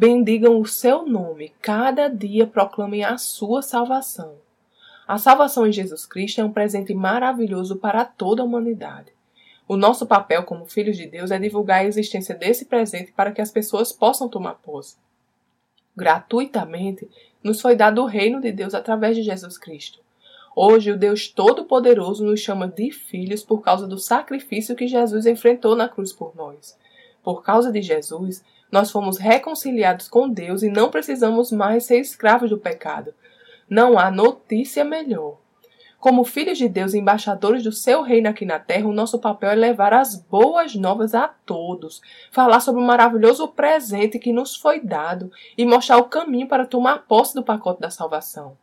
bendigam o seu nome, cada dia proclamem a sua salvação. A salvação em Jesus Cristo é um presente maravilhoso para toda a humanidade. O nosso papel como filhos de Deus é divulgar a existência desse presente para que as pessoas possam tomar posse. Gratuitamente nos foi dado o reino de Deus através de Jesus Cristo. Hoje, o Deus Todo-Poderoso nos chama de filhos por causa do sacrifício que Jesus enfrentou na cruz por nós. Por causa de Jesus, nós fomos reconciliados com Deus e não precisamos mais ser escravos do pecado. Não há notícia melhor. Como filhos de Deus e embaixadores do seu reino aqui na terra, o nosso papel é levar as boas novas a todos, falar sobre o maravilhoso presente que nos foi dado e mostrar o caminho para tomar posse do pacote da salvação.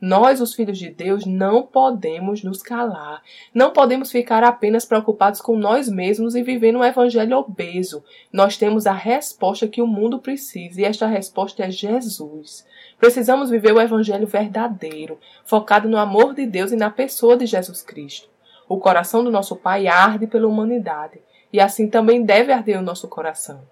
Nós, os filhos de Deus, não podemos nos calar. Não podemos ficar apenas preocupados com nós mesmos e vivendo um evangelho obeso. Nós temos a resposta que o mundo precisa e esta resposta é Jesus. Precisamos viver o evangelho verdadeiro, focado no amor de Deus e na pessoa de Jesus Cristo. O coração do nosso Pai arde pela humanidade e assim também deve arder o nosso coração.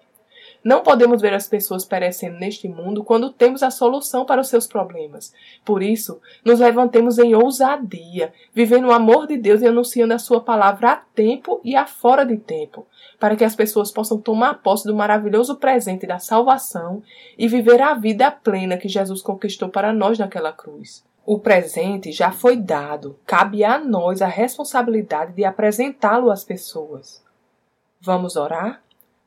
Não podemos ver as pessoas perecendo neste mundo quando temos a solução para os seus problemas. Por isso, nos levantemos em ousadia, vivendo o amor de Deus e anunciando a sua palavra a tempo e a fora de tempo, para que as pessoas possam tomar posse do maravilhoso presente da salvação e viver a vida plena que Jesus conquistou para nós naquela cruz. O presente já foi dado, cabe a nós a responsabilidade de apresentá-lo às pessoas. Vamos orar?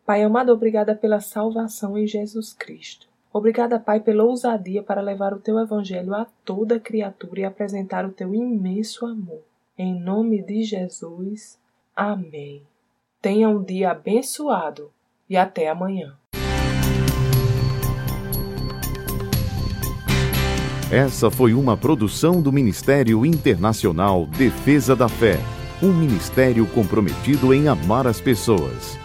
Pai amado, obrigada pela salvação em Jesus Cristo. Obrigada, Pai, pela ousadia para levar o teu evangelho a toda criatura e apresentar o teu imenso amor. Em nome de Jesus. Amém. Tenha um dia abençoado e até amanhã. Essa foi uma produção do Ministério Internacional Defesa da Fé, um ministério comprometido em amar as pessoas